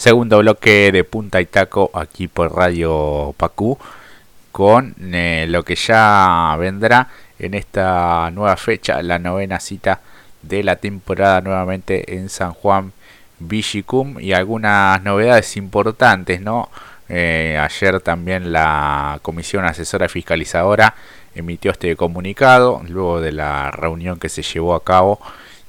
segundo bloque de Punta y Taco aquí por Radio Pacú con eh, lo que ya vendrá en esta nueva fecha, la novena cita de la temporada nuevamente en San Juan Vigicum y algunas novedades importantes, ¿no? Eh, ayer también la Comisión Asesora Fiscalizadora emitió este comunicado luego de la reunión que se llevó a cabo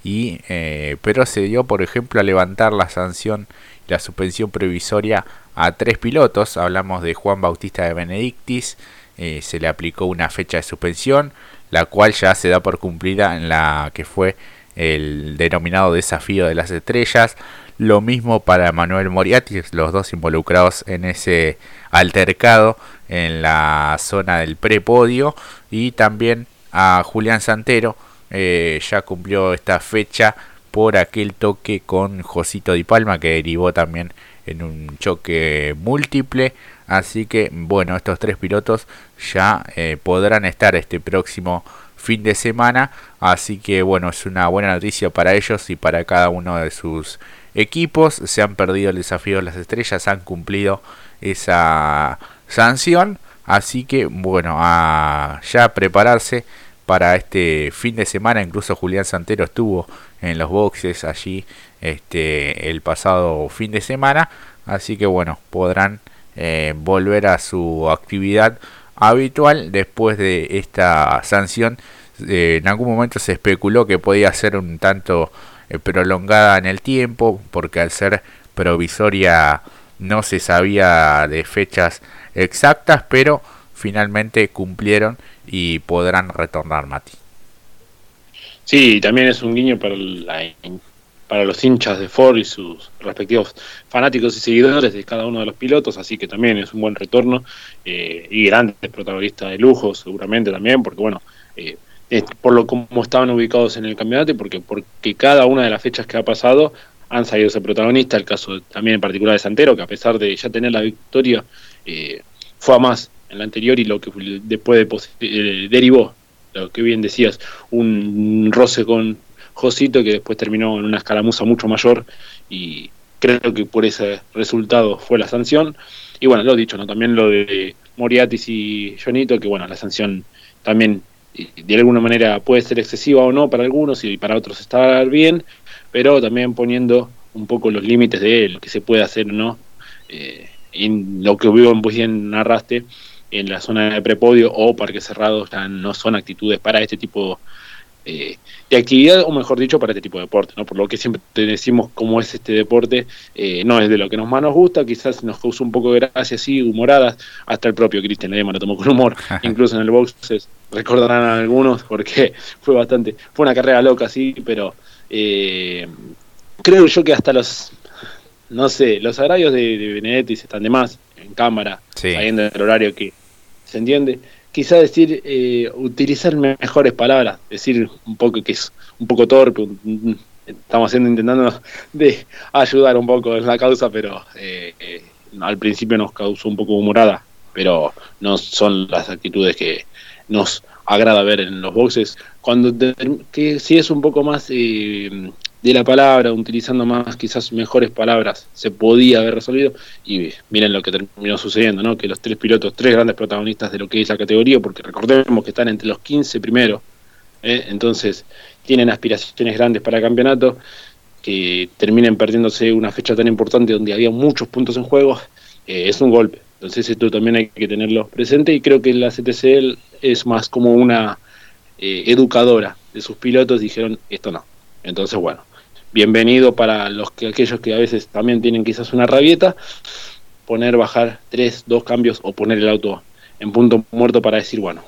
y eh, pero se dio por ejemplo a levantar la sanción la suspensión previsoria a tres pilotos. Hablamos de Juan Bautista de Benedictis, eh, se le aplicó una fecha de suspensión, la cual ya se da por cumplida en la que fue el denominado desafío de las estrellas. Lo mismo para Manuel Moriarty, los dos involucrados en ese altercado en la zona del prepodio. Y también a Julián Santero, eh, ya cumplió esta fecha por aquel toque con Josito Di Palma que derivó también en un choque múltiple. Así que bueno, estos tres pilotos ya eh, podrán estar este próximo fin de semana. Así que bueno, es una buena noticia para ellos y para cada uno de sus equipos. Se han perdido el desafío de las estrellas, han cumplido esa sanción. Así que bueno, ya prepararse para este fin de semana. Incluso Julián Santero estuvo en los boxes allí este, el pasado fin de semana. Así que bueno, podrán eh, volver a su actividad habitual después de esta sanción. Eh, en algún momento se especuló que podía ser un tanto eh, prolongada en el tiempo, porque al ser provisoria no se sabía de fechas exactas, pero finalmente cumplieron y podrán retornar, Mati. Sí, también es un guiño para, para los hinchas de Ford y sus respectivos fanáticos y seguidores de cada uno de los pilotos, así que también es un buen retorno eh, y grandes protagonistas de lujo, seguramente también, porque bueno, eh, por lo como estaban ubicados en el campeonato y porque, porque cada una de las fechas que ha pasado han salido ese protagonista, el caso también en particular de Santero, que a pesar de ya tener la victoria, eh, fue a más en la anterior y lo que después de, derivó, lo que bien decías, un roce con Josito que después terminó en una escaramuza mucho mayor y creo que por ese resultado fue la sanción. Y bueno, lo dicho, ¿no? También lo de Moriatis y Jonito, que bueno, la sanción también de alguna manera puede ser excesiva o no para algunos y para otros está bien, pero también poniendo un poco los límites de lo que se puede hacer o no. Eh, en lo que vivo en bien narraste, en la zona de prepodio o parques cerrados ya no son actitudes para este tipo eh, de actividad, o mejor dicho, para este tipo de deporte, ¿no? Por lo que siempre te decimos cómo es este deporte, eh, no es de lo que nos más nos gusta, quizás nos causa un poco de gracia, sí, humoradas, hasta el propio Cristian Lema lo tomó con humor, incluso en el box recordarán a algunos porque fue bastante, fue una carrera loca, sí, pero eh, creo yo que hasta los, no sé, los agravios de, de Benedetti están de más en cámara, sabiendo el horario que ¿se entiende? Quizá decir, eh, utilizar mejores palabras, decir un poco que es un poco torpe, estamos haciendo intentando de ayudar un poco en la causa, pero eh, eh, al principio nos causó un poco humorada, pero no son las actitudes que nos agrada ver en los boxes. Cuando que si es un poco más eh, de la palabra, utilizando más quizás mejores palabras, se podía haber resolvido. Y miren lo que terminó sucediendo, ¿no? Que los tres pilotos, tres grandes protagonistas de lo que es la categoría, porque recordemos que están entre los 15 primeros, ¿eh? entonces tienen aspiraciones grandes para el campeonato, que terminen perdiéndose una fecha tan importante donde había muchos puntos en juego, eh, es un golpe. Entonces esto también hay que tenerlo presente y creo que la CTCL es más como una eh, educadora de sus pilotos, dijeron, esto no. Entonces, bueno, bienvenido para los que aquellos que a veces también tienen quizás una rabieta, poner, bajar tres, dos cambios o poner el auto en punto muerto para decir, bueno,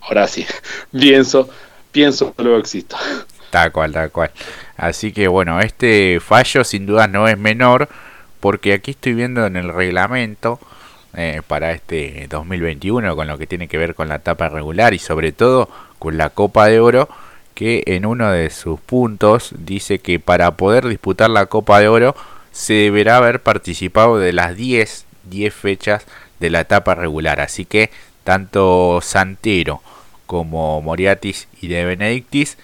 ahora sí, pienso, pienso, luego existo. Tal cual, tal cual. Así que bueno, este fallo sin duda no es menor, porque aquí estoy viendo en el reglamento eh, para este 2021, con lo que tiene que ver con la etapa regular y sobre todo con la Copa de Oro, que en uno de sus puntos dice que para poder disputar la Copa de Oro se deberá haber participado de las 10, 10 fechas de la etapa regular. Así que tanto Santero como Moriatis y De Benedictis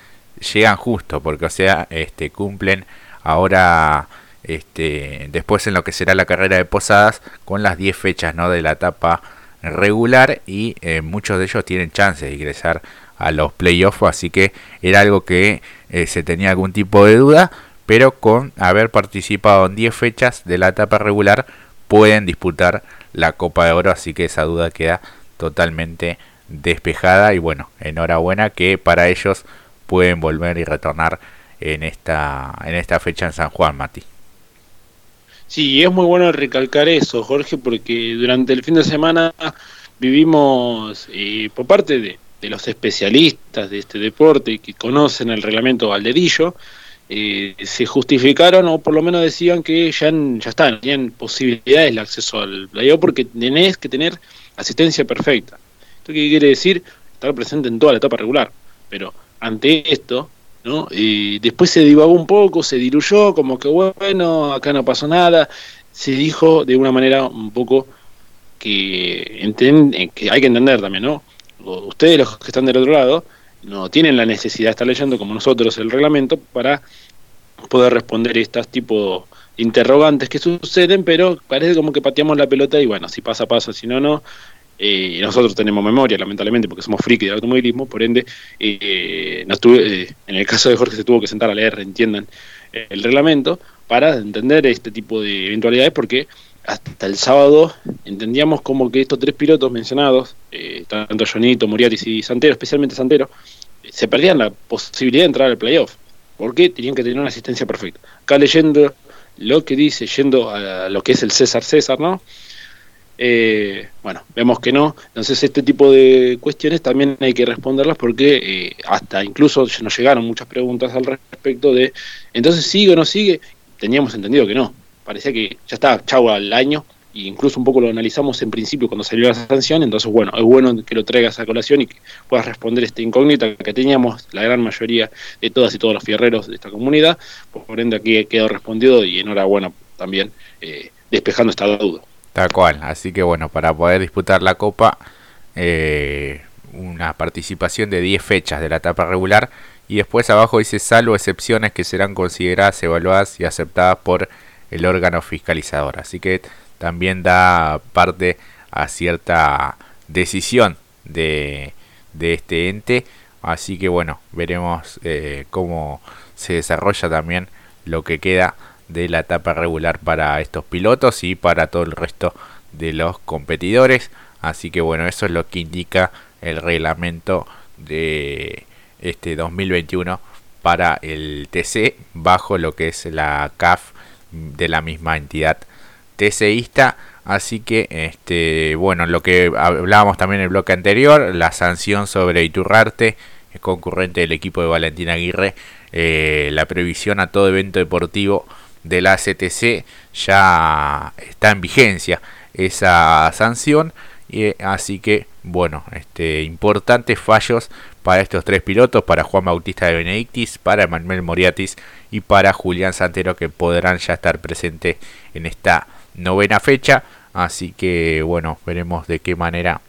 llegan justo, porque o sea, este, cumplen ahora este, después en lo que será la carrera de Posadas con las 10 fechas ¿no? de la etapa regular y eh, muchos de ellos tienen chance de ingresar a los playoffs, así que era algo que eh, se tenía algún tipo de duda, pero con haber participado en 10 fechas de la etapa regular pueden disputar la Copa de Oro, así que esa duda queda totalmente despejada y bueno, enhorabuena que para ellos pueden volver y retornar en esta en esta fecha en San Juan, Mati. Sí, es muy bueno recalcar eso, Jorge, porque durante el fin de semana vivimos eh, por parte de, los especialistas de este deporte que conocen el reglamento Valderillo, eh, se justificaron o por lo menos decían que ya, ya están, tenían posibilidades de acceso al playoff porque tenés que tener asistencia perfecta. ¿Esto qué quiere decir? Estar presente en toda la etapa regular. Pero ante esto, ¿no? Y después se divagó un poco, se diluyó, como que bueno, acá no pasó nada. Se dijo de una manera un poco que, eh, que hay que entender también, ¿no? Ustedes, los que están del otro lado, no tienen la necesidad de estar leyendo como nosotros el reglamento para poder responder estas tipo de interrogantes que suceden, pero parece como que pateamos la pelota y bueno, si pasa, pasa, si no, no. Eh, nosotros tenemos memoria, lamentablemente, porque somos friki del automovilismo, por ende, eh, eh, en el caso de Jorge se tuvo que sentar a leer, entiendan, el reglamento para entender este tipo de eventualidades, porque hasta el sábado entendíamos como que estos tres pilotos mencionados, tanto Jonito, Muriatis y Santero, especialmente Santero, se perdían la posibilidad de entrar al playoff, porque tenían que tener una asistencia perfecta. Acá leyendo lo que dice, yendo a lo que es el César César, ¿no? Eh, bueno, vemos que no. Entonces este tipo de cuestiones también hay que responderlas porque eh, hasta incluso nos llegaron muchas preguntas al respecto de, entonces sigue o no sigue. Teníamos entendido que no. Parecía que ya está, chau al año. E incluso un poco lo analizamos en principio cuando salió la sanción. Entonces, bueno, es bueno que lo traigas a colación y que puedas responder esta incógnita que teníamos la gran mayoría de todas y todos los fierreros de esta comunidad. Por ende, aquí quedó respondido y enhorabuena también eh, despejando esta duda. Tal cual, así que bueno, para poder disputar la Copa, eh, una participación de 10 fechas de la etapa regular y después abajo dice salvo excepciones que serán consideradas, evaluadas y aceptadas por el órgano fiscalizador. Así que también da parte a cierta decisión de, de este ente. Así que bueno, veremos eh, cómo se desarrolla también lo que queda de la etapa regular para estos pilotos y para todo el resto de los competidores. Así que bueno, eso es lo que indica el reglamento de este 2021 para el TC bajo lo que es la CAF de la misma entidad TCista. Así que, este, bueno, lo que hablábamos también en el bloque anterior, la sanción sobre Iturrarte, concurrente del equipo de Valentín Aguirre, eh, la previsión a todo evento deportivo de la CTC ya está en vigencia esa sanción y así que bueno este importantes fallos para estos tres pilotos para Juan Bautista de Benedictis para Manuel Moriatis y para Julián Santero que podrán ya estar presentes en esta novena fecha así que bueno veremos de qué manera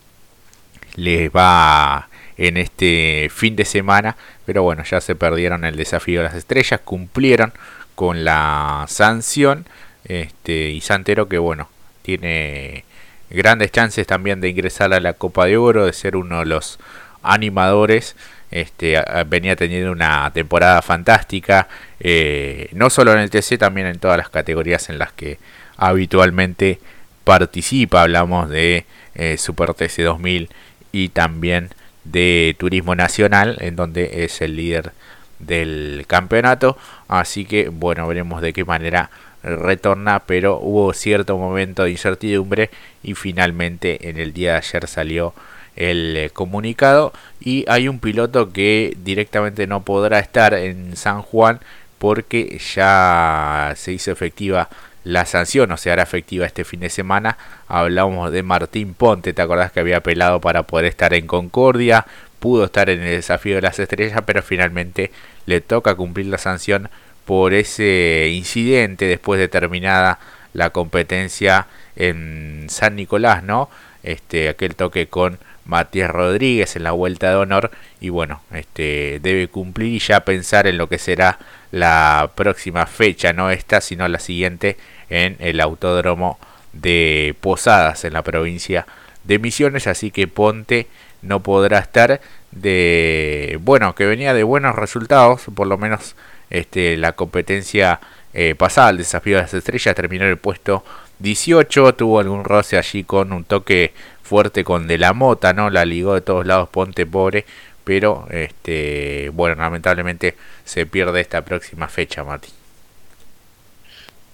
les va en este fin de semana pero bueno ya se perdieron el desafío de las estrellas cumplieron con la sanción. Este, y Santero que bueno, tiene grandes chances también de ingresar a la Copa de Oro, de ser uno de los animadores. Este, venía teniendo una temporada fantástica, eh, no solo en el TC, también en todas las categorías en las que habitualmente participa. Hablamos de eh, Super TC 2000 y también de Turismo Nacional, en donde es el líder del campeonato. Así que bueno, veremos de qué manera retorna, pero hubo cierto momento de incertidumbre y finalmente en el día de ayer salió el eh, comunicado y hay un piloto que directamente no podrá estar en San Juan porque ya se hizo efectiva la sanción o se hará efectiva este fin de semana. Hablamos de Martín Ponte, ¿te acordás que había apelado para poder estar en Concordia? Pudo estar en el desafío de las estrellas, pero finalmente le toca cumplir la sanción por ese incidente después de terminada la competencia en San Nicolás, ¿no? Este, aquel toque con Matías Rodríguez en la vuelta de honor. Y bueno, este debe cumplir y ya pensar en lo que será la próxima fecha, no esta, sino la siguiente en el autódromo de Posadas en la provincia de Misiones, así que Ponte no podrá estar de bueno que venía de buenos resultados por lo menos este la competencia eh, pasada el desafío de las estrellas terminó en el puesto 18 tuvo algún roce allí con un toque fuerte con de la mota no la ligó de todos lados ponte pobre pero este bueno lamentablemente se pierde esta próxima fecha Mati.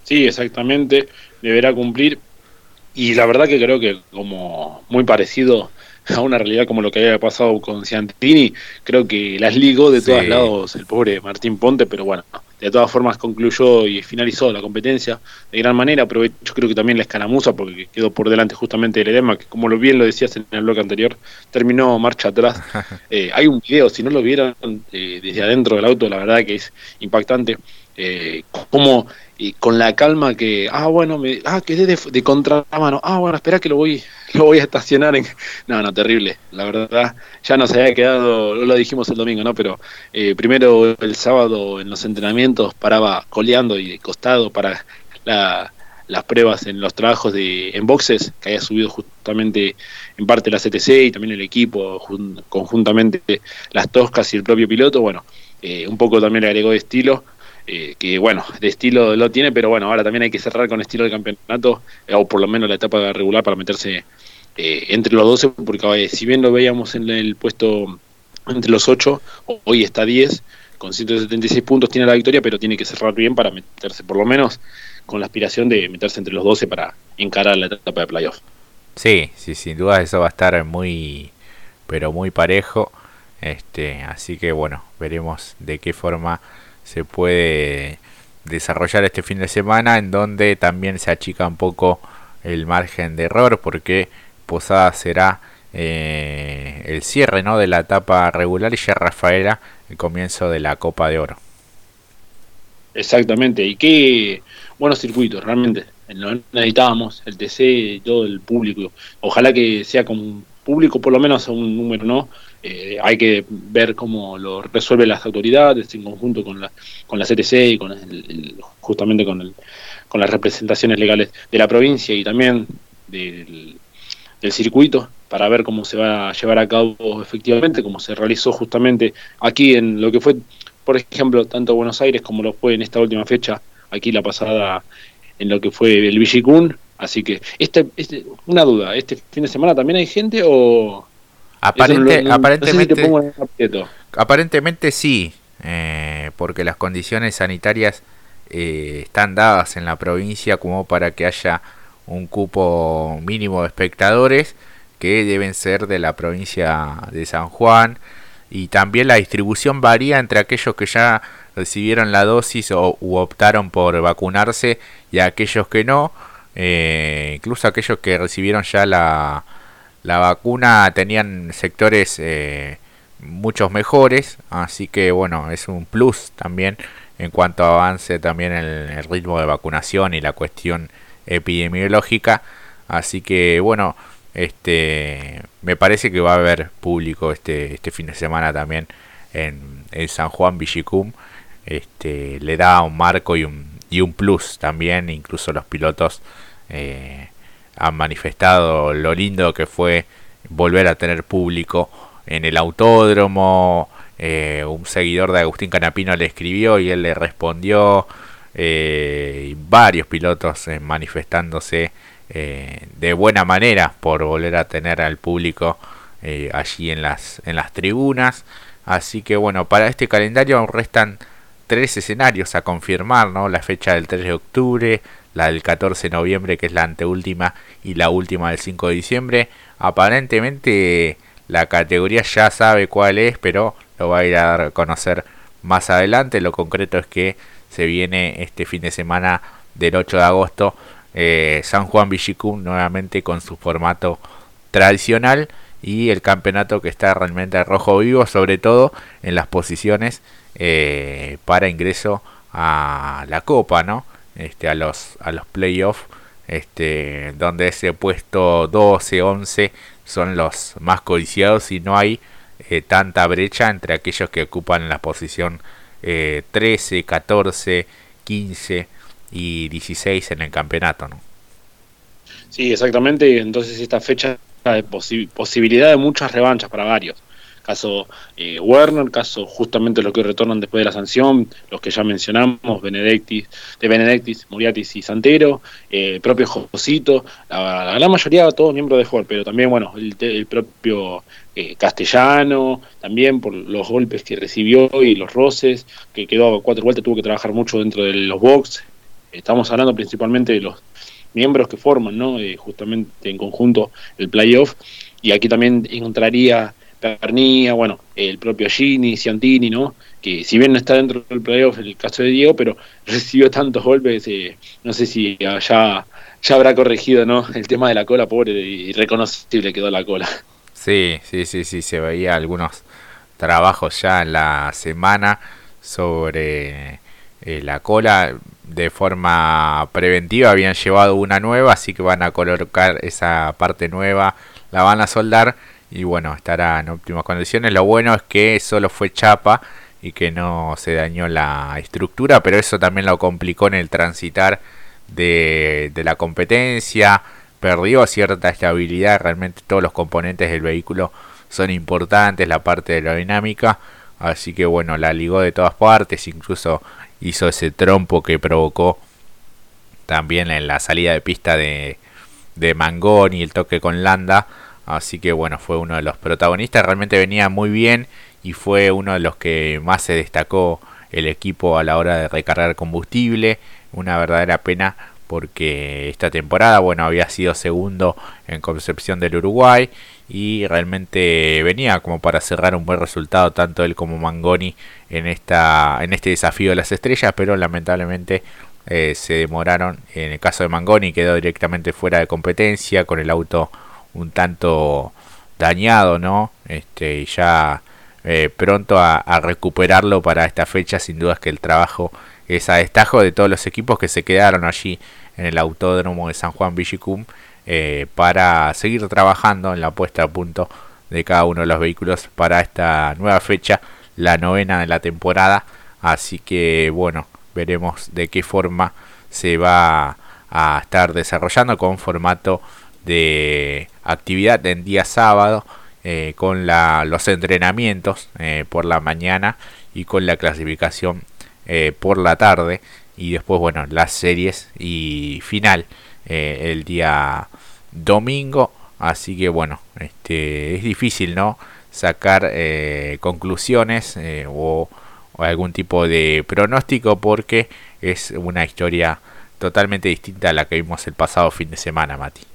Sí exactamente deberá cumplir y la verdad que creo que como muy parecido a una realidad como lo que había pasado con Ciantini, creo que las ligó de todos lados el pobre Martín Ponte, pero bueno, de todas formas concluyó y finalizó la competencia de gran manera. Aprovecho creo que también la escaramuza porque quedó por delante justamente el edema, que como lo bien lo decías en el bloque anterior, terminó marcha atrás. Eh, hay un video, si no lo vieron eh, desde adentro del auto, la verdad que es impactante. Eh, como y con la calma que, ah, bueno, me, ah, quedé de, de contramano, ah, bueno, espera que lo voy, lo voy a estacionar en... No, no, terrible, la verdad, ya nos había quedado, lo dijimos el domingo, ¿no? Pero eh, primero el sábado en los entrenamientos paraba coleando y de costado para las pruebas en los trabajos de en boxes, que había subido justamente en parte la CTC y también el equipo, conjuntamente las toscas y el propio piloto, bueno, eh, un poco también le agregó de estilo eh, que bueno, de estilo lo tiene, pero bueno, ahora también hay que cerrar con estilo de campeonato, eh, o por lo menos la etapa regular para meterse eh, entre los 12, porque si bien lo veíamos en el puesto entre los 8, hoy está 10, con 176 puntos tiene la victoria, pero tiene que cerrar bien para meterse, por lo menos con la aspiración de meterse entre los 12 para encarar la etapa de playoff. Sí, sí, sin duda eso va a estar muy, pero muy parejo. Este, así que bueno, veremos de qué forma se puede desarrollar este fin de semana en donde también se achica un poco el margen de error porque Posada será eh, el cierre ¿no? de la etapa regular y ya Rafaela el comienzo de la Copa de Oro. Exactamente, y qué buenos circuitos, realmente. necesitábamos el TC todo el público. Ojalá que sea con público, por lo menos un número, ¿no? Eh, hay que ver cómo lo resuelven las autoridades en conjunto con la, con la CTC y con justamente con, el, con las representaciones legales de la provincia y también del, circuito para ver cómo se va a llevar a cabo efectivamente, como se realizó justamente aquí en lo que fue, por ejemplo, tanto Buenos Aires como lo fue en esta última fecha, aquí la pasada en lo que fue el Villicún. Así que, este, este, una duda, ¿este fin de semana también hay gente o, aparentemente, aparentemente sí, eh, porque las condiciones sanitarias eh, están dadas en la provincia como para que haya un cupo mínimo de espectadores que deben ser de la provincia de San Juan. Y también la distribución varía entre aquellos que ya recibieron la dosis o u optaron por vacunarse y aquellos que no, eh, incluso aquellos que recibieron ya la, la vacuna tenían sectores eh, muchos mejores, así que bueno, es un plus también en cuanto avance también el, ritmo de vacunación y la cuestión epidemiológica, así que bueno, este me parece que va a haber público este, este fin de semana también en, San Juan Villicum, este le da un marco y un, y un plus también, incluso los pilotos eh, han manifestado lo lindo que fue volver a tener público en el autódromo. Eh, un seguidor de Agustín Canapino le escribió y él le respondió. Eh, varios pilotos eh, manifestándose de buena manera por volver a tener al público allí en las, en las tribunas. Así que bueno, para este calendario restan tres escenarios a confirmar, ¿no? La fecha del 3 de octubre, la del 14 de noviembre que es la anteúltima y la última del 5 de diciembre. Aparentemente la categoría ya sabe cuál es, pero lo va a ir a dar a conocer más adelante. Lo concreto es que se viene este fin de semana del 8 de agosto eh, San Juan Villicum nuevamente con su formato tradicional y el campeonato que está realmente rojo vivo, sobre todo en las posiciones eh, para ingreso a la Copa, ¿no? Este, a los, a los playoffs, este, donde ese puesto 12, 11 son los más codiciados y no hay eh, tanta brecha entre aquellos que ocupan la posición 13, 14, 15 y 16 en el campeonato, ¿no? Sí, exactamente. Entonces esta fecha de posibilidad de muchas revanchas para varios. Caso eh, Werner, caso justamente los que retornan después de la sanción, los que ya mencionamos, Benedictis, de Benedictis, Muriatis y Santero, eh, propio Josito, la, gran mayoría todos miembros de Ford, pero también bueno, el, propio eh, Castellano, también por los golpes que recibió y los roces, que quedó a cuatro vueltas, tuvo que trabajar mucho dentro de los box. Estamos hablando principalmente de los miembros que forman, ¿no? Eh, justamente en conjunto el playoff. Y aquí también encontraría Pernía, bueno, el propio Gini, Ciantini, ¿no? Que si bien no está dentro del playoff el caso de Diego, pero recibió tantos golpes, eh, no sé si ya, ya habrá corregido, ¿no? El tema de la cola, pobre, y reconocible quedó la cola. Sí, sí, sí, sí, se veía algunos trabajos ya en la semana sobre eh, la cola de forma preventiva habían llevado una nueva así que van a colocar esa parte nueva la van a soldar y bueno estará en óptimas condiciones lo bueno es que solo fue chapa y que no se dañó la estructura pero eso también lo complicó en el transitar de, de la competencia perdió cierta estabilidad realmente todos los componentes del vehículo son importantes la parte de la dinámica así que bueno la ligó de todas partes incluso hizo ese trompo que provocó también en la salida de pista de, de Mangoni, el toque con Landa. Así que bueno, fue uno de los protagonistas. Realmente venía muy bien y fue uno de los que más se destacó el equipo a la hora de recargar combustible. Una verdadera pena porque esta temporada, bueno, había sido segundo en Concepción del Uruguay y realmente venía como para cerrar un buen resultado tanto él como Mangoni en esta en este desafío de las estrellas, pero lamentablemente eh, se demoraron. En el caso de Mangoni quedó directamente fuera de competencia con el auto un tanto dañado, ¿no? Este y ya eh, pronto a, recuperarlo para esta fecha, sin duda es que el trabajo es a destajo de todos los equipos que se quedaron allí en el autódromo de San Juan Villicum eh, para seguir trabajando en la puesta a punto de cada uno de los vehículos para esta nueva fecha, la novena de la temporada. Así que bueno, veremos de qué forma se va a estar desarrollando con formato de actividad en día sábado eh, con la, los entrenamientos eh, por la mañana y con la clasificación eh, por la tarde. Y después bueno las series y final el día domingo. Así que bueno este es difícil no sacar conclusiones o, algún tipo de pronóstico porque es una historia totalmente distinta a la que vimos el pasado fin de semana Mati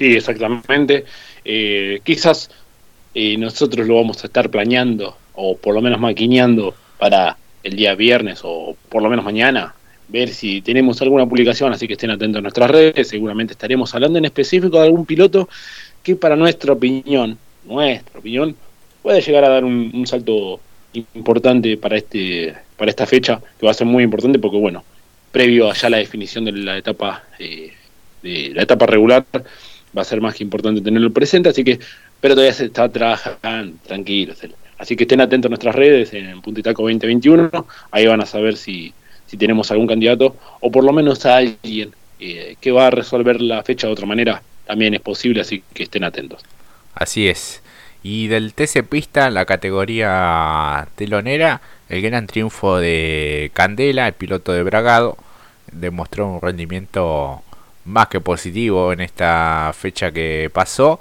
sí exactamente. Quizás nosotros lo vamos a estar planeando o por lo menos maquineando para el día viernes o por lo menos mañana, ver si tenemos alguna publicación, así que estén atentos a nuestras redes, seguramente estaremos hablando en específico de algún piloto que para nuestra opinión, nuestra opinión, puede llegar a dar un, salto importante para este para esta fecha, que va a ser muy importante porque bueno, previo allá la definición de la etapa eh, de la etapa regular va a ser más que importante tenerlo presente, así que pero todavía se está trabajando, tranquilos. Así que estén atentos a nuestras redes en Puntitaco 2021, ahí van a saber si, si tenemos algún candidato o por lo menos a alguien eh, que va a resolver la fecha de otra manera, también es posible, así que estén atentos. Así es. Y del TC Pista, la categoría telonera, el gran triunfo de Candela, el piloto de Bragado, demostró un rendimiento más que positivo en esta fecha que pasó.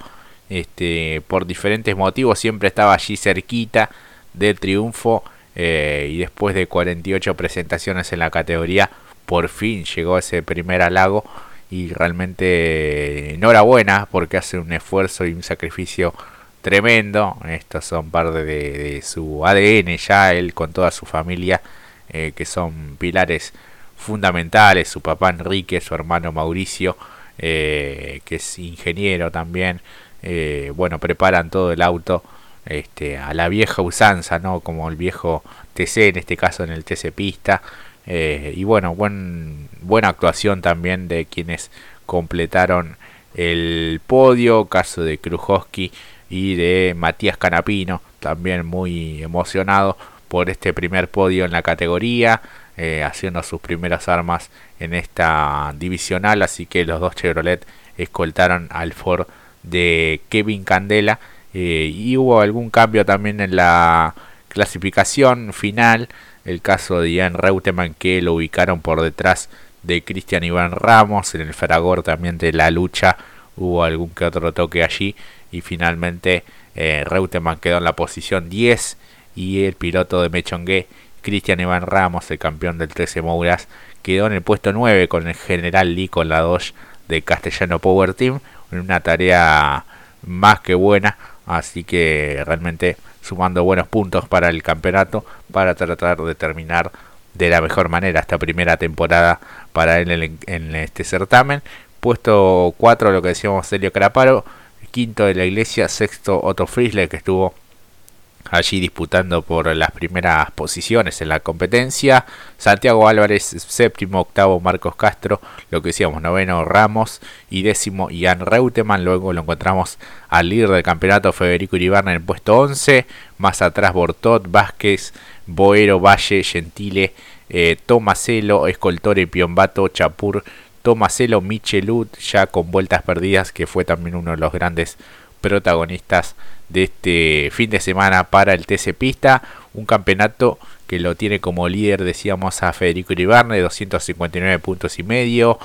Este, por diferentes motivos siempre estaba allí cerquita del triunfo eh, y después de 48 presentaciones en la categoría por fin llegó ese primer halago y realmente enhorabuena porque hace un esfuerzo y un sacrificio tremendo. Estos son parte de, su ADN ya él con toda su familia eh, que son pilares fundamentales su papá Enrique su hermano Mauricio eh, que es ingeniero también eh, bueno, preparan todo el auto este, a la vieja usanza, ¿no? Como el viejo TC, en este caso en el TC Pista. Eh, y bueno, buen, buena actuación también de quienes completaron el podio, caso de Krujowski y de Matías Canapino, también muy emocionado por este primer podio en la categoría, eh, haciendo sus primeras armas en esta divisional, así que los dos Chevrolet escoltaron al Ford de Kevin Candela eh, y hubo algún cambio también en la clasificación final, el caso de Ian Reutemann que lo ubicaron por detrás de Cristian Iván Ramos, en el fragor también de la lucha hubo algún que otro toque allí y finalmente eh, Reutemann quedó en la posición 10 y el piloto de Mechongué, Cristian Iván Ramos, el campeón del 13 Mouras, quedó en el puesto 9 con el general Lee con la 2 de Castellano Power Team, una tarea más que buena, así que realmente sumando buenos puntos para el campeonato para tratar de terminar de la mejor manera esta primera temporada para él en, este certamen. Puesto 4 lo que decíamos Celio Caraparo, quinto de la iglesia, sexto Otto Friesle que estuvo allí disputando por las primeras posiciones en la competencia. Santiago Álvarez, séptimo, octavo Marcos Castro, lo que decíamos, noveno Ramos y décimo Ian Reutemann. Luego lo encontramos al líder del campeonato Federico Iribarne en el puesto 11. Más atrás Bortot, Vázquez, Boero, Valle, Gentile, eh, Tomaselo, Escoltore, Piombato, Chapur, Tomaselo, Michelut, ya con vueltas perdidas, que fue también uno de los grandes protagonistas de este fin de semana para el TC Pista, un campeonato que lo tiene como líder, decíamos, a Federico Iribarne, 259 puntos y medio,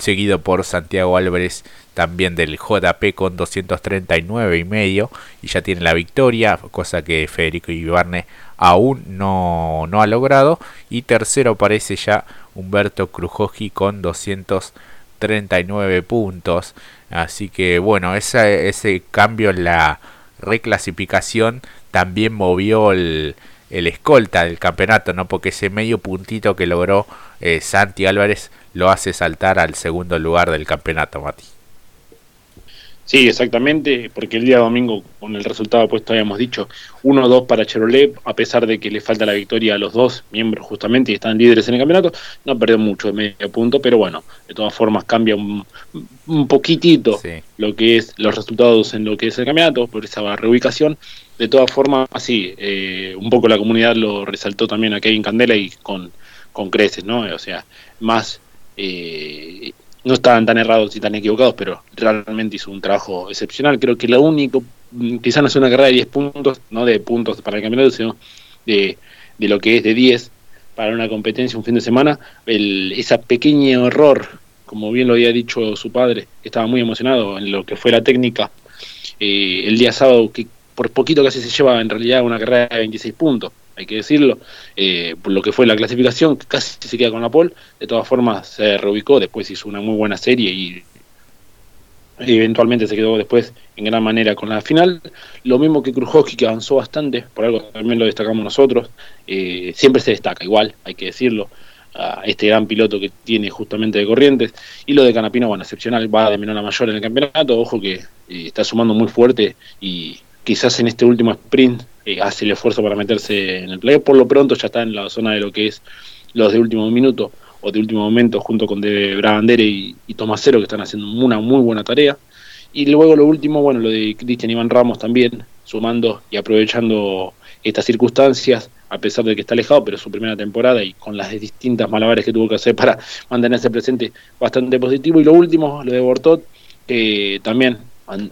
seguido por Santiago Álvarez también del JP con 239 y medio, y ya tiene la victoria, cosa que Federico Iribarne aún no, no ha logrado, y tercero aparece ya Humberto Crujoji con 239 puntos, así que bueno, ese cambio en la reclasificación también movió el, el escolta del campeonato, ¿no? Porque ese medio puntito que logró eh, Santi Álvarez lo hace saltar al segundo lugar del campeonato, Mati. Sí, exactamente, porque el día domingo, con el resultado puesto, habíamos dicho 1-2 para Chevrolet, a pesar de que le falta la victoria a los dos miembros justamente y están líderes en el campeonato, no perdió mucho de medio punto, pero bueno, de todas formas cambia un, un poquitito lo que es los resultados en lo que es el campeonato, por esa reubicación. De todas formas, así, eh, un poco la comunidad lo resaltó también a Kevin Candela y con, con creces, ¿no? O sea, más... Eh, no estaban tan errados y tan equivocados, pero realmente hizo un trabajo excepcional. Creo que lo único, mm, quizás no es una carrera de 10 puntos, no de puntos para el campeonato, sino de, de lo que es de 10 para una competencia un fin de semana, el, ese pequeño error, como bien lo había dicho su padre, estaba muy emocionado en lo que fue la técnica, eh, el día sábado, que por poquito casi se lleva en realidad una carrera de 26 puntos hay que decirlo, eh, por lo que fue la clasificación, casi se queda con la pole, de todas formas se reubicó, después hizo una muy buena serie y eventualmente se quedó después en gran manera con la final. Lo mismo que Krujowski, que avanzó bastante, por algo también lo destacamos nosotros, eh, siempre se destaca, igual, hay que decirlo, a este gran piloto que tiene justamente de Corrientes. Y lo de Canapino, bueno, excepcional, va de menor a mayor en el campeonato, ojo que eh, está sumando muy fuerte y quizás en este último sprint eh, hace el esfuerzo para meterse en el play. Por lo pronto ya está en la zona de lo que es los de último minuto o de último momento junto con De Brabandere y, y Tomasero que están haciendo una muy buena tarea. Y luego lo último, bueno, lo de Cristian Iván Ramos también, sumando y aprovechando estas circunstancias, a pesar de que está alejado, pero su primera temporada y con las distintas malabares que tuvo que hacer para mantenerse presente, bastante positivo. Y lo último, lo de Bortot, que también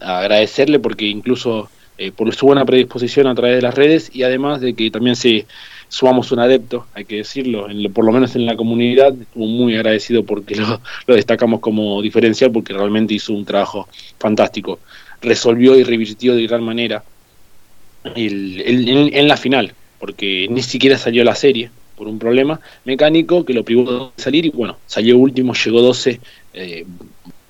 agradecerle porque incluso eh, por su buena predisposición a través de las redes y además de que también se sumamos un adepto, hay que decirlo, por lo menos en la comunidad, estuvo muy agradecido porque lo, destacamos como diferencial porque realmente hizo un trabajo fantástico. Resolvió y revirtió de gran manera en la final, porque ni siquiera salió la serie por un problema mecánico que lo privó de salir y bueno, salió último, llegó 12 eh,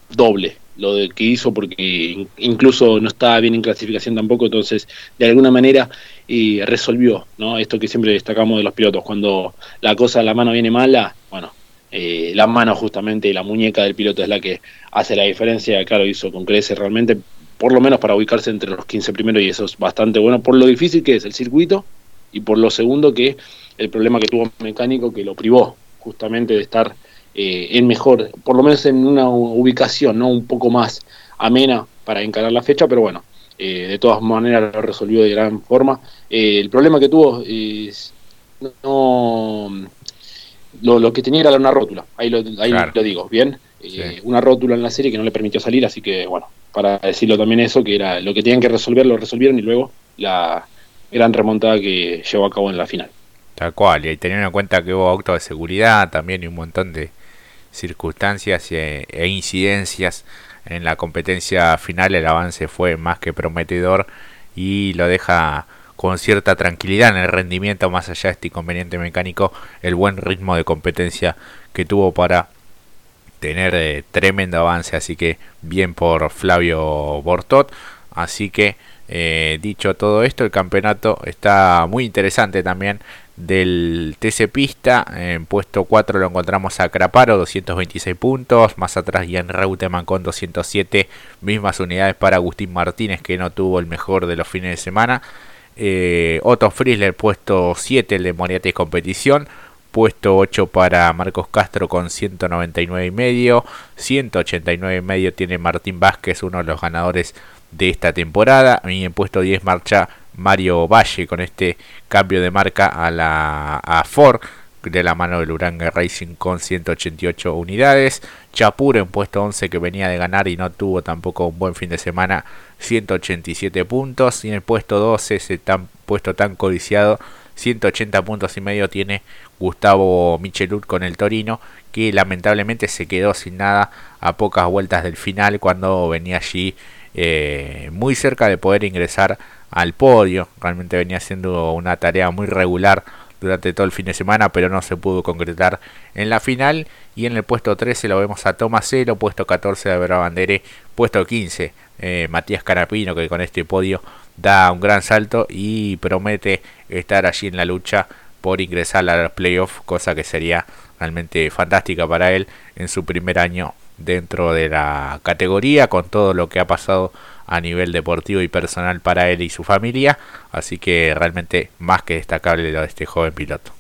doble lo de que hizo porque incluso no estaba bien en clasificación tampoco, entonces de alguna manera y resolvió, ¿no? Esto que siempre destacamos de los pilotos, cuando la cosa, la mano viene mala, bueno, eh, la mano justamente, la muñeca del piloto es la que hace la diferencia, claro, hizo con creces realmente, por lo menos para ubicarse entre los 15 primeros y eso es bastante bueno, por lo difícil que es el circuito y por lo segundo que el problema que tuvo mecánico que lo privó justamente de estar eh, en mejor, por lo menos en una ubicación no un poco más amena para encarar la fecha, pero bueno, eh, de todas maneras lo resolvió de gran forma. Eh, el problema que tuvo es no lo, que tenía era una rótula, ahí lo, ahí lo digo, bien, eh, una rótula en la serie que no le permitió salir, así que bueno, para decirlo también eso, que era lo que tenían que resolver, lo resolvieron y luego la gran remontada que llevó a cabo en la final. Tal cual, y teniendo en cuenta que hubo autos de seguridad también y un montón de circunstancias e, incidencias en la competencia final, el avance fue más que prometedor y lo deja con cierta tranquilidad en el rendimiento, más allá de este inconveniente mecánico, el buen ritmo de competencia que tuvo para tener eh, tremendo avance, así que bien por Flavio Bortot, así que eh, dicho todo esto, el campeonato está muy interesante también del TC Pista. En puesto 4 lo encontramos a Craparo, 226 puntos. Más atrás Ian Reutemann con 207. Mismas unidades para Agustín Martínez, que no tuvo el mejor de los fines de semana. Eh, Otto Friesler, puesto 7, el de Moriarty Competición. Puesto 8 para Marcos Castro con 199 y medio. 189 y medio tiene Martín Vázquez, uno de los ganadores de esta temporada. Y en puesto 10 marcha Mario Valle con este cambio de marca a la Ford de la mano del Uranga Racing con 188 unidades. Chapur en puesto 11 que venía de ganar y no tuvo tampoco un buen fin de semana, 187 puntos. Y en el puesto 12, ese tan, puesto tan codiciado, 180 puntos y medio tiene Gustavo Michelur con el Torino, que lamentablemente se quedó sin nada a pocas vueltas del final cuando venía allí eh, muy cerca de poder ingresar al podio. Realmente venía siendo una tarea muy regular durante todo el fin de semana, pero no se pudo concretar en la final. Y en el puesto 13 lo vemos a Tomaselo, puesto 14 de Bandere, puesto 15 eh, Matías Canapino, que con este podio da un gran salto y promete estar allí en la lucha por ingresar a los playoffs, cosa que sería realmente fantástica para él en su primer año dentro de la categoría, con todo lo que ha pasado a nivel deportivo y personal para él y su familia. Así que realmente más que destacable lo de este joven piloto.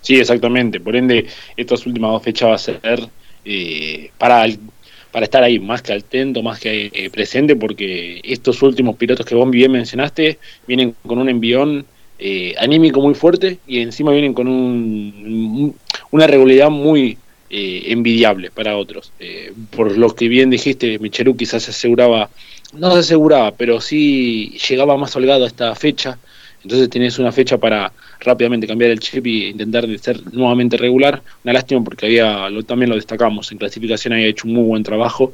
Sí, exactamente. Por ende, estas últimas dos fechas va a ser eh, para, para estar ahí más que atento, más que eh, presente, porque estos últimos pilotos que vos bien mencionaste vienen con un envión eh, anímico muy fuerte y encima vienen con un, una regularidad muy eh, envidiable para otros. Eh, por lo que bien dijiste, Michelú quizás se aseguraba, no se aseguraba, pero sí llegaba más holgado a esta fecha. Entonces tenés una fecha para rápidamente cambiar el chip y intentar de ser nuevamente regular. Una lástima porque había, también lo destacamos, en clasificación había hecho un muy buen trabajo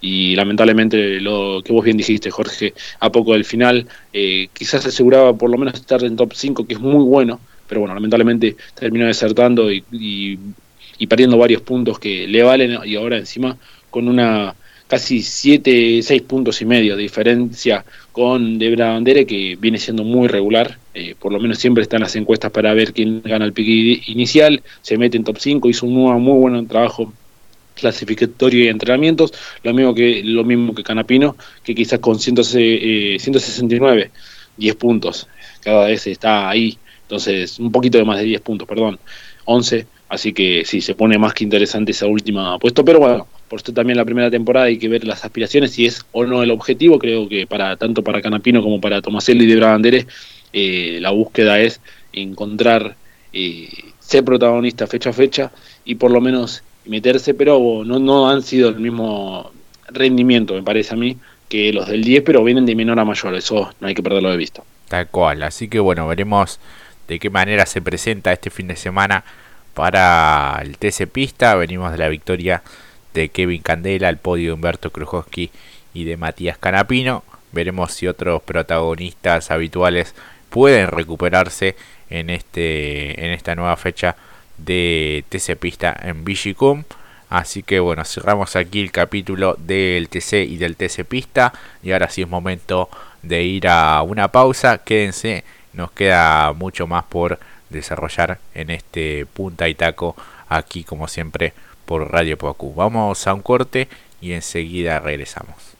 y lamentablemente lo que vos bien dijiste, Jorge, a poco del final, eh, quizás aseguraba por lo menos estar en top 5, que es muy bueno, pero bueno, lamentablemente terminó desertando y y perdiendo varios puntos que le valen y ahora encima con una casi 7, 6 puntos y medio de diferencia con Debra Bandere que viene siendo muy regular, eh, por lo menos siempre están las encuestas para ver quién gana el pique inicial, se mete en top 5, hizo un muy, buen trabajo clasificatorio y entrenamientos, lo mismo que lo mismo que Canapino, que quizás con 169, 10 eh, puntos, cada vez está ahí, entonces un poquito de más de 10 puntos, perdón, 11 Así que sí, se pone más que interesante esa última puesto, pero bueno, por esto también la primera temporada hay que ver las aspiraciones, si es o no el objetivo, creo que para tanto para Canapino como para Tomaselli de Brabanderes, eh, la búsqueda es encontrar, eh, ser protagonista fecha a fecha y por lo menos meterse, pero no, no han sido el mismo rendimiento, me parece a mí, que los del 10, pero vienen de menor a mayor, eso no hay que perderlo de vista. Tal cual, así que bueno, veremos de qué manera se presenta este fin de semana para el TC Pista. Venimos de la victoria de Kevin Candela, el podio de Humberto Krujowski y de Matías Canapino. Veremos si otros protagonistas habituales pueden recuperarse en, este, en esta nueva fecha de TC Pista en Vigicum. Así que bueno, cerramos aquí el capítulo del TC y del TC Pista. Y ahora sí es momento de ir a una pausa. Quédense, nos queda mucho más por desarrollar en este punta y taco aquí como siempre por Radio Pocu. Vamos a un corte y enseguida regresamos.